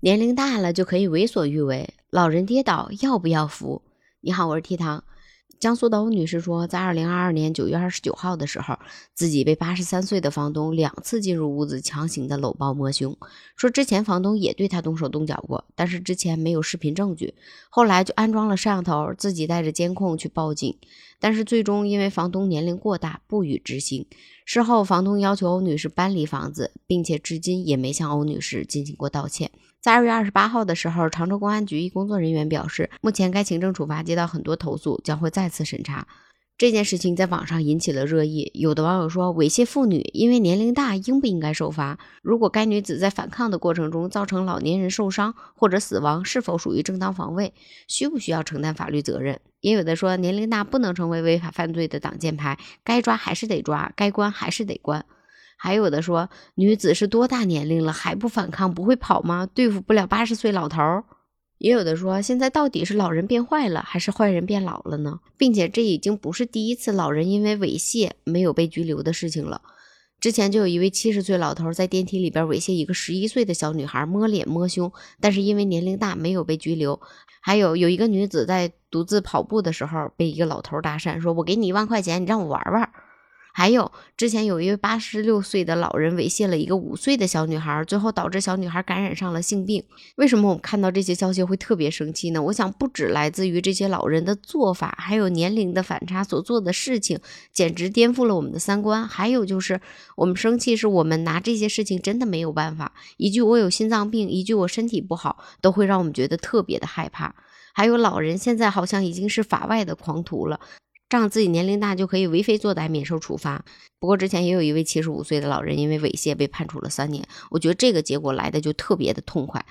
年龄大了就可以为所欲为，老人跌倒要不要扶？你好，我是 T 糖。江苏的欧女士说，在二零二二年九月二十九号的时候，自己被八十三岁的房东两次进入屋子强行的搂抱摸胸。说之前房东也对她动手动脚过，但是之前没有视频证据，后来就安装了摄像头，自己带着监控去报警，但是最终因为房东年龄过大不予执行。事后房东要求欧女士搬离房子，并且至今也没向欧女士进行过道歉。在二月二十八号的时候，常州公安局一工作人员表示，目前该行政处罚接到很多投诉，将会再次审查。这件事情在网上引起了热议，有的网友说，猥亵妇女因为年龄大，应不应该受罚？如果该女子在反抗的过程中造成老年人受伤或者死亡，是否属于正当防卫？需不需要承担法律责任？也有的说，年龄大不能成为违法犯罪的挡箭牌，该抓还是得抓，该关还是得关。还有的说，女子是多大年龄了还不反抗，不会跑吗？对付不了八十岁老头儿。也有的说，现在到底是老人变坏了，还是坏人变老了呢？并且这已经不是第一次老人因为猥亵没有被拘留的事情了。之前就有一位七十岁老头在电梯里边猥亵一个十一岁的小女孩，摸脸摸胸，但是因为年龄大没有被拘留。还有有一个女子在独自跑步的时候被一个老头搭讪，说我给你一万块钱，你让我玩玩。还有之前有一位八十六岁的老人猥亵了一个五岁的小女孩，最后导致小女孩感染上了性病。为什么我们看到这些消息会特别生气呢？我想不止来自于这些老人的做法，还有年龄的反差所做的事情，简直颠覆了我们的三观。还有就是我们生气，是我们拿这些事情真的没有办法。一句我有心脏病，一句我身体不好，都会让我们觉得特别的害怕。还有老人现在好像已经是法外的狂徒了。仗自己年龄大就可以为非作歹免受处罚。不过之前也有一位七十五岁的老人因为猥亵被判处了三年，我觉得这个结果来的就特别的痛快。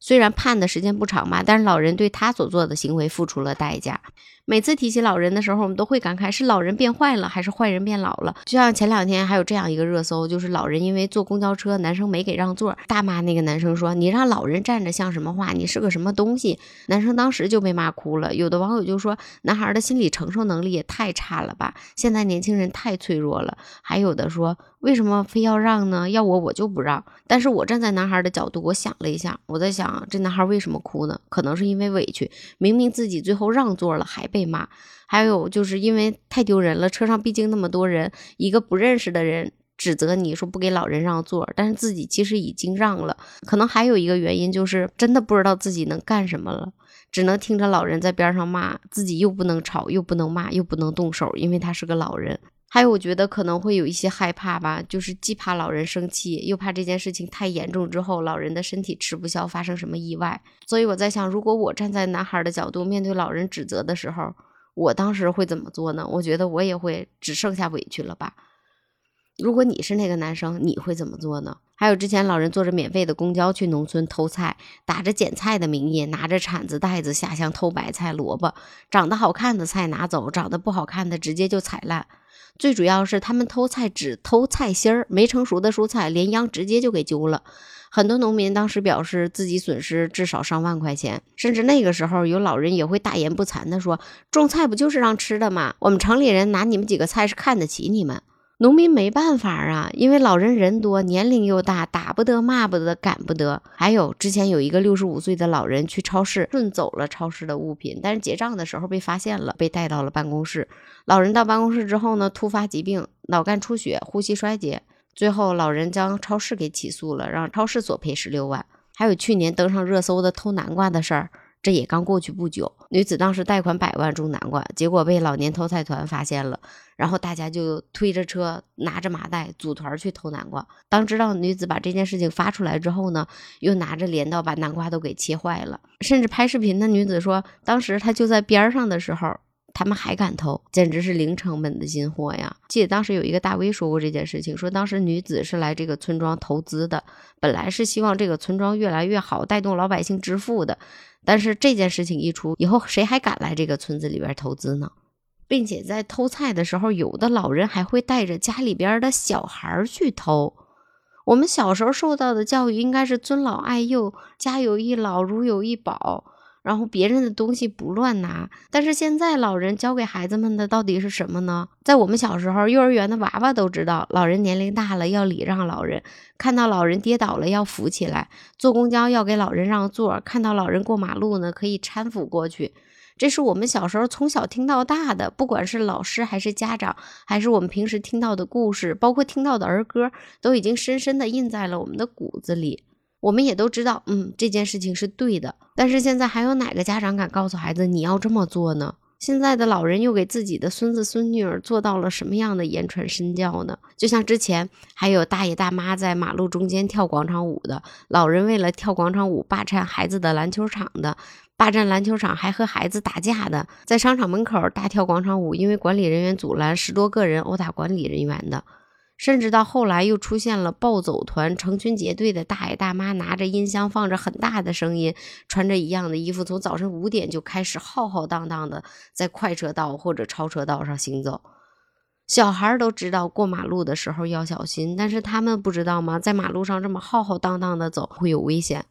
虽然判的时间不长吧，但是老人对他所做的行为付出了代价。每次提起老人的时候，我们都会感慨：是老人变坏了，还是坏人变老了？就像前两天还有这样一个热搜，就是老人因为坐公交车，男生没给让座，大骂那个男生说：“你让老人站着像什么话？你是个什么东西？”男生当时就被骂哭了。有的网友就说：“男孩的心理承受能力也太差了吧？现在年轻人太脆弱了。”还有的说：“为什么非要让呢？要我我就不让。”但是我站在男孩的角度，我想了一下，我在想这男孩为什么哭呢？可能是因为委屈，明明自己最后让座了，还被。被骂，还有就是因为太丢人了。车上毕竟那么多人，一个不认识的人指责你说不给老人让座，但是自己其实已经让了。可能还有一个原因就是真的不知道自己能干什么了，只能听着老人在边上骂，自己又不能吵，又不能骂，又不能动手，因为他是个老人。还有，我觉得可能会有一些害怕吧，就是既怕老人生气，又怕这件事情太严重之后，老人的身体吃不消，发生什么意外。所以我在想，如果我站在男孩的角度，面对老人指责的时候，我当时会怎么做呢？我觉得我也会只剩下委屈了吧。如果你是那个男生，你会怎么做呢？还有之前老人坐着免费的公交去农村偷菜，打着捡菜的名义，拿着铲子袋子下乡偷白菜萝卜，长得好看的菜拿走，长得不好看的直接就踩烂。最主要是他们偷菜只偷菜心儿，没成熟的蔬菜连秧直接就给揪了。很多农民当时表示自己损失至少上万块钱，甚至那个时候有老人也会大言不惭地说：“种菜不就是让吃的吗？我们城里人拿你们几个菜是看得起你们。”农民没办法啊，因为老人人多，年龄又大，打不得，骂不得，赶不得。还有之前有一个六十五岁的老人去超市顺走了超市的物品，但是结账的时候被发现了，被带到了办公室。老人到办公室之后呢，突发疾病，脑干出血，呼吸衰竭，最后老人将超市给起诉了，让超市索赔十六万。还有去年登上热搜的偷南瓜的事儿。这也刚过去不久，女子当时贷款百万种南瓜，结果被老年偷菜团发现了，然后大家就推着车，拿着麻袋，组团去偷南瓜。当知道女子把这件事情发出来之后呢，又拿着镰刀把南瓜都给切坏了。甚至拍视频的女子说，当时她就在边上的时候，他们还敢偷，简直是零成本的进货呀！记得当时有一个大 V 说过这件事情，说当时女子是来这个村庄投资的，本来是希望这个村庄越来越好，带动老百姓致富的。但是这件事情一出以后，谁还敢来这个村子里边投资呢？并且在偷菜的时候，有的老人还会带着家里边的小孩去偷。我们小时候受到的教育应该是尊老爱幼，家有一老如有一宝。然后别人的东西不乱拿。但是现在老人教给孩子们的到底是什么呢？在我们小时候，幼儿园的娃娃都知道，老人年龄大了要礼让老人，看到老人跌倒了要扶起来，坐公交要给老人让座，看到老人过马路呢可以搀扶过去。这是我们小时候从小听到大的，不管是老师还是家长，还是我们平时听到的故事，包括听到的儿歌，都已经深深的印在了我们的骨子里。我们也都知道，嗯，这件事情是对的。但是现在还有哪个家长敢告诉孩子你要这么做呢？现在的老人又给自己的孙子孙女儿做到了什么样的言传身教呢？就像之前还有大爷大妈在马路中间跳广场舞的，老人为了跳广场舞霸占孩子的篮球场的。霸占篮球场还和孩子打架的，在商场门口大跳广场舞，因为管理人员阻拦，十多个人殴打管理人员的，甚至到后来又出现了暴走团，成群结队的大爷大妈拿着音箱，放着很大的声音，穿着一样的衣服，从早晨五点就开始浩浩荡荡的在快车道或者超车道上行走。小孩都知道过马路的时候要小心，但是他们不知道吗？在马路上这么浩浩荡荡的走会有危险。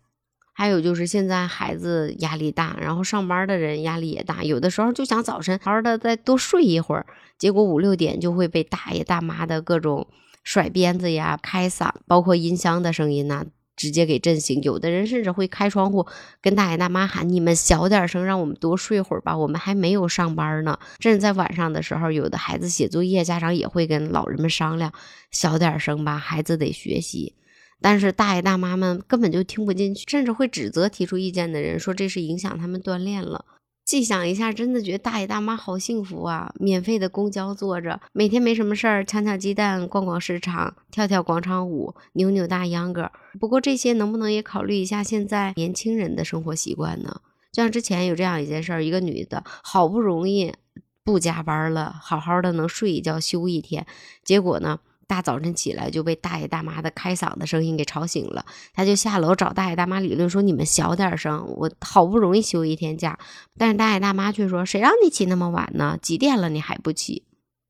还有就是现在孩子压力大，然后上班的人压力也大，有的时候就想早晨好好的再多睡一会儿，结果五六点就会被大爷大妈的各种甩鞭子呀、开嗓，包括音箱的声音呐，直接给震醒。有的人甚至会开窗户跟大爷大妈喊：“你们小点声，让我们多睡会儿吧，我们还没有上班呢。”甚至在晚上的时候，有的孩子写作业，家长也会跟老人们商量：“小点声吧，孩子得学习。”但是大爷大妈们根本就听不进去，甚至会指责提出意见的人，说这是影响他们锻炼了。细想一下，真的觉得大爷大妈好幸福啊！免费的公交坐着，每天没什么事儿，抢抢鸡蛋，逛逛市场，跳跳广场舞，扭扭大秧歌。不过这些能不能也考虑一下现在年轻人的生活习惯呢？就像之前有这样一件事儿，一个女的好不容易不加班了，好好的能睡一觉休一天，结果呢？大早晨起来就被大爷大妈的开嗓的声音给吵醒了，他就下楼找大爷大妈理论说：“你们小点声，我好不容易休一天假。”但是大爷大妈却说：“谁让你起那么晚呢？几点了你还不起？”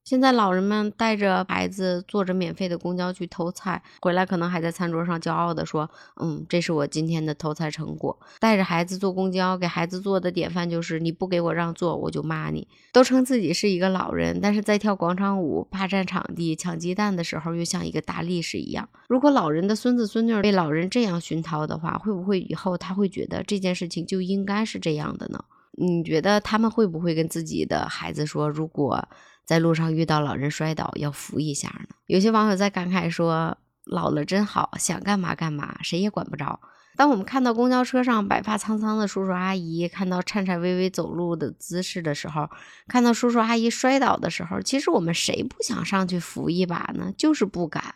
现在老人们带着孩子坐着免费的公交去偷菜，回来可能还在餐桌上骄傲地说：“嗯，这是我今天的偷菜成果。”带着孩子坐公交，给孩子做的典范就是：你不给我让座，我就骂你。都称自己是一个老人，但是在跳广场舞、霸占场地、抢鸡蛋的时候，又像一个大力士一样。如果老人的孙子孙女被老人这样熏陶的话，会不会以后他会觉得这件事情就应该是这样的呢？你觉得他们会不会跟自己的孩子说：如果？在路上遇到老人摔倒，要扶一下呢。有些网友在感慨说：“老了真好，想干嘛干嘛，谁也管不着。”当我们看到公交车上白发苍苍的叔叔阿姨，看到颤颤巍巍走路的姿势的时候，看到叔叔阿姨摔倒的时候，其实我们谁不想上去扶一把呢？就是不敢。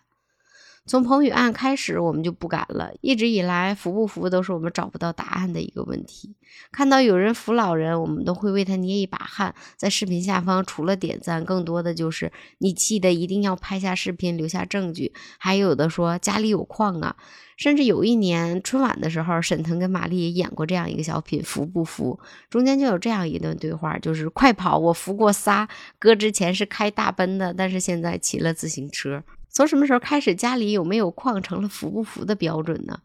从彭宇案开始，我们就不敢了。一直以来，扶不扶都是我们找不到答案的一个问题。看到有人扶老人，我们都会为他捏一把汗。在视频下方，除了点赞，更多的就是你记得一定要拍下视频，留下证据。还有的说家里有矿啊。甚至有一年春晚的时候，沈腾跟马丽也演过这样一个小品，扶不扶？中间就有这样一段对话，就是快跑，我扶过仨。哥之前是开大奔的，但是现在骑了自行车。从什么时候开始，家里有没有矿成了扶不扶的标准呢？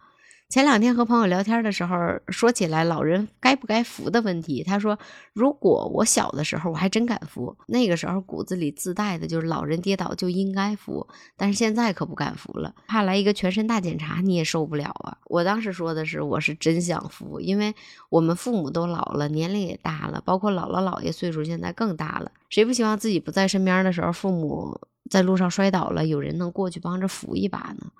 前两天和朋友聊天的时候，说起来老人该不该扶的问题，他说：“如果我小的时候，我还真敢扶，那个时候骨子里自带的就是老人跌倒就应该扶，但是现在可不敢扶了，怕来一个全身大检查你也受不了啊。”我当时说的是，我是真想扶，因为我们父母都老了，年龄也大了，包括姥姥姥爷岁数现在更大了，谁不希望自己不在身边的时候，父母在路上摔倒了，有人能过去帮着扶一把呢？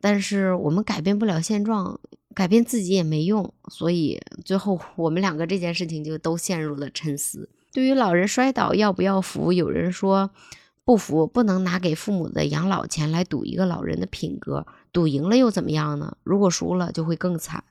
但是我们改变不了现状，改变自己也没用，所以最后我们两个这件事情就都陷入了沉思。对于老人摔倒要不要扶，有人说不扶，不能拿给父母的养老钱来赌一个老人的品格，赌赢了又怎么样呢？如果输了就会更惨。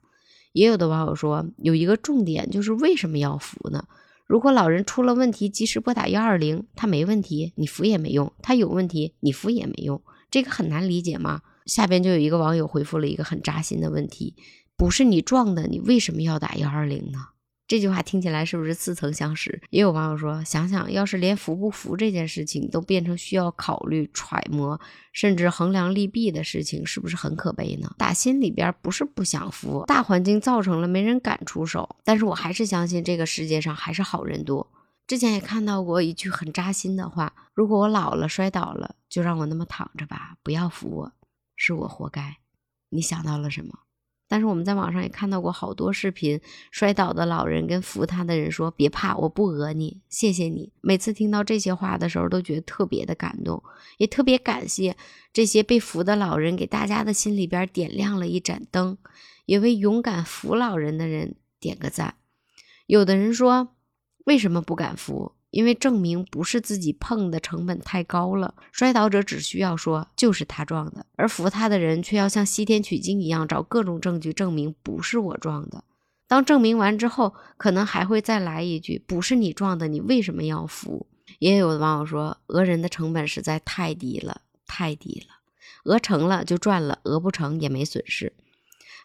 也有的网友说，有一个重点就是为什么要扶呢？如果老人出了问题，及时拨打幺二零，他没问题，你扶也没用；他有问题，你扶也没用，这个很难理解吗？下边就有一个网友回复了一个很扎心的问题：不是你撞的，你为什么要打幺二零呢？这句话听起来是不是似曾相识？也有网友说，想想要是连服不服这件事情都变成需要考虑、揣摩，甚至衡量利弊的事情，是不是很可悲呢？打心里边不是不想服，大环境造成了没人敢出手，但是我还是相信这个世界上还是好人多。之前也看到过一句很扎心的话：如果我老了摔倒了，就让我那么躺着吧，不要扶我，是我活该。你想到了什么？但是我们在网上也看到过好多视频，摔倒的老人跟扶他的人说：“别怕，我不讹你，谢谢你。”每次听到这些话的时候，都觉得特别的感动，也特别感谢这些被扶的老人，给大家的心里边点亮了一盏灯，也为勇敢扶老人的人点个赞。有的人说：“为什么不敢扶？”因为证明不是自己碰的成本太高了，摔倒者只需要说就是他撞的，而扶他的人却要像西天取经一样找各种证据证明不是我撞的。当证明完之后，可能还会再来一句不是你撞的，你为什么要扶？也有的网友说讹人的成本实在太低了，太低了，讹成了就赚了，讹不成也没损失。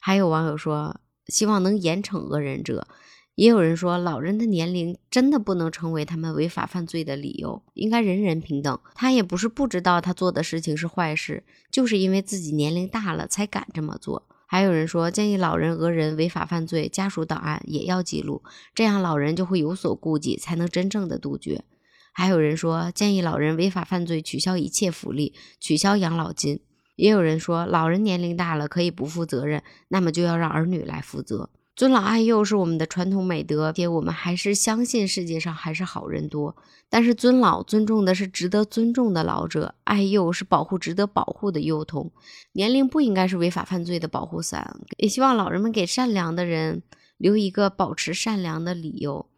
还有网友说希望能严惩讹人者。也有人说，老人的年龄真的不能成为他们违法犯罪的理由，应该人人平等。他也不是不知道他做的事情是坏事，就是因为自己年龄大了才敢这么做。还有人说，建议老人讹人违法犯罪，家属档案也要记录，这样老人就会有所顾忌，才能真正的杜绝。还有人说，建议老人违法犯罪，取消一切福利，取消养老金。也有人说，老人年龄大了可以不负责任，那么就要让儿女来负责。尊老爱幼是我们的传统美德，且我们还是相信世界上还是好人多。但是尊老尊重的是值得尊重的老者，爱幼是保护值得保护的幼童。年龄不应该是违法犯罪的保护伞。也希望老人们给善良的人留一个保持善良的理由，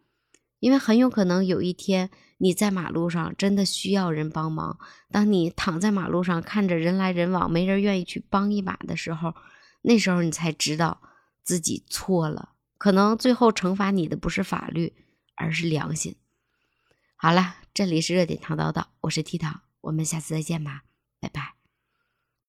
因为很有可能有一天你在马路上真的需要人帮忙，当你躺在马路上看着人来人往，没人愿意去帮一把的时候，那时候你才知道。自己错了，可能最后惩罚你的不是法律，而是良心。好了，这里是热点糖叨叨，我是 T 糖，我们下次再见吧，拜拜。